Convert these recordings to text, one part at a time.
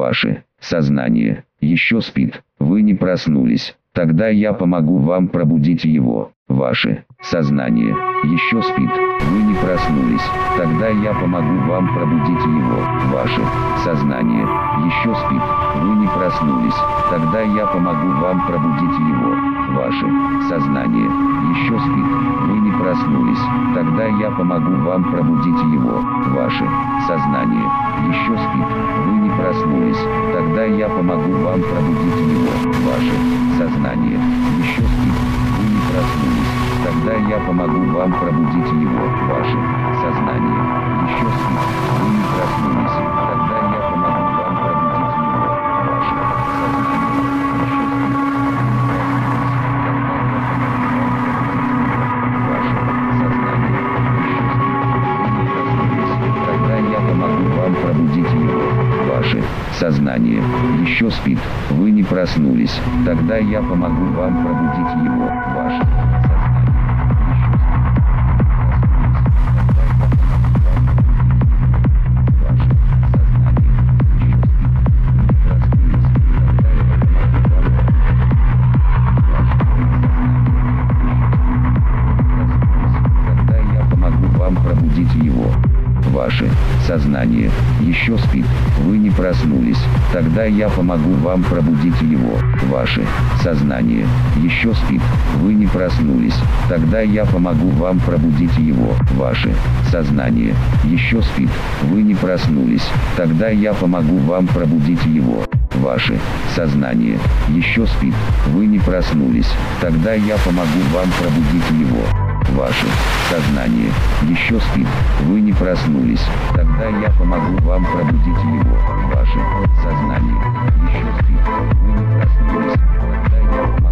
Ваше сознание еще спит, вы не проснулись. Тогда я помогу вам пробудить его. Ваше сознание еще спит, вы не проснулись. Тогда я помогу вам пробудить его. Ваше сознание еще спит, вы не проснулись. Тогда я помогу вам пробудить его. Ваше сознание еще спит, вы не проснулись. Тогда я помогу вам пробудить его. Ваше сознание еще спит, вы не проснулись. Тогда я помогу вам пробудить его. Ваше сознание еще спит, вы не проснулись. Тогда я помогу вам пробудить его. Ваше сознание еще спит. Вы не проснулись. Тогда я помогу вам пробудить его. Ваше еще спит, вы не проснулись. Тогда я помогу вам пробудить его. Ваше сознание еще спит, вы не проснулись. Тогда я помогу вам пробудить его. Ваше сознание еще спит, вы не проснулись. Тогда я помогу вам пробудить его. Ваше сознание еще спит, вы не проснулись. Тогда я помогу вам пробудить его. Ваше сознание еще спит, вы не проснулись. Тогда я помогу вам пробудить его. Ваше сознание еще спит, вы не проснулись. Тогда я помогу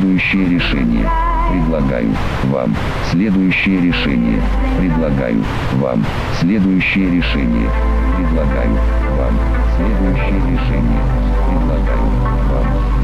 Следующее решение предлагаю вам. Следующее решение предлагаю вам. Следующее решение предлагаю вам. Следующее решение предлагаю вам.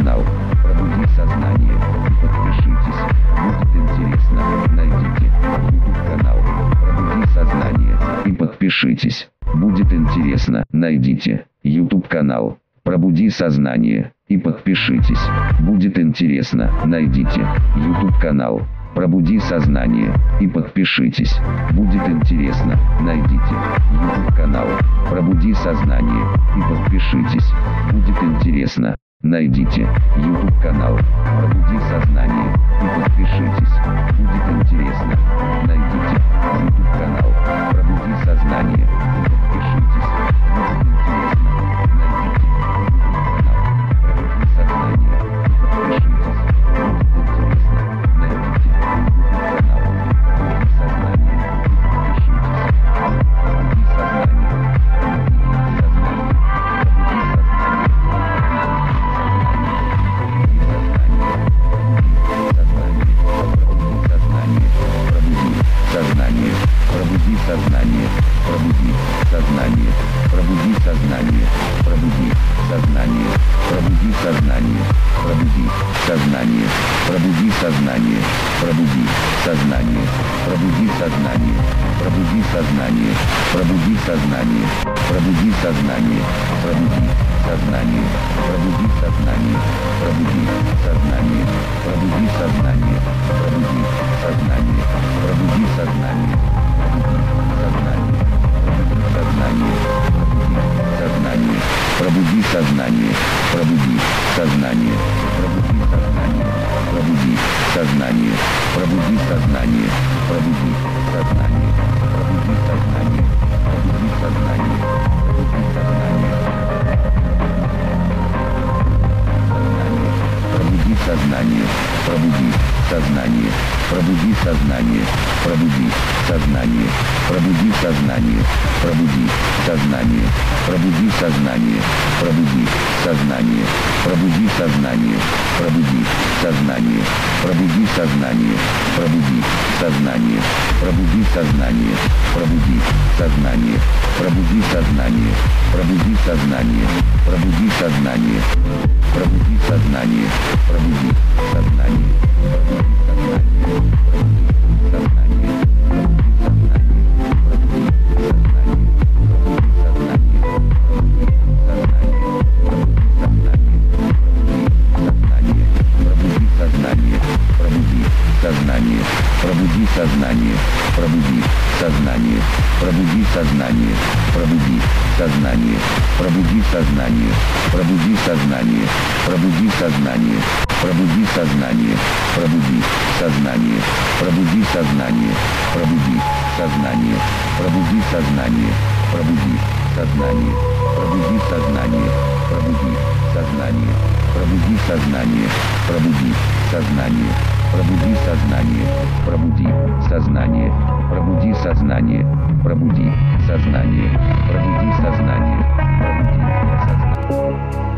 Канал Пробуди сознание подпишитесь. Будет интересно. Найдите YouTube канал Пробуди сознание и подпишитесь. Будет интересно. Найдите YouTube канал Пробуди сознание и подпишитесь. Будет интересно. Найдите YouTube канал Пробуди сознание и подпишитесь. Будет интересно. Найдите YouTube канал Пробуди сознание и подпишитесь. Будет интересно. Найдите YouTube канал Пробуди сознание и подпишитесь. Будет интересно. Найдите YouTube канал сознание, пробуди сознание, пробуди сознание, пробуди сознание, пробуди сознание, пробуди сознание, пробуди сознание, пробуди сознание, пробуди сознание. Сознание, пробуди сознание, пробуди сознание, пробуди сознание, пробуди сознание, пробуди сознание, пробуди сознание, пробуди сознание, пробуди сознание, пробуди сознание, пробуди сознание, пробуди сознание, пробуди сознание, пробуди сознание, пробуди сознание, пробуди сознание, пробуди сознание, пробуди сознание, пробуди сознание, пробуди сознание, пробуди сознание, пробуди сознание, пробуди сознание, пробуди сознание, пробуди сознание, пробуди сознание, пробуди сознание, пробуди сознание, пробуди сознание, пробуди сознание, пробуди сознание, пробуди сознание, пробуди сознание, пробуди сознание, пробуди сознание, пробуди сознание, пробуди сознание, пробуди сознание, пробуди сознание, пробуди сознание.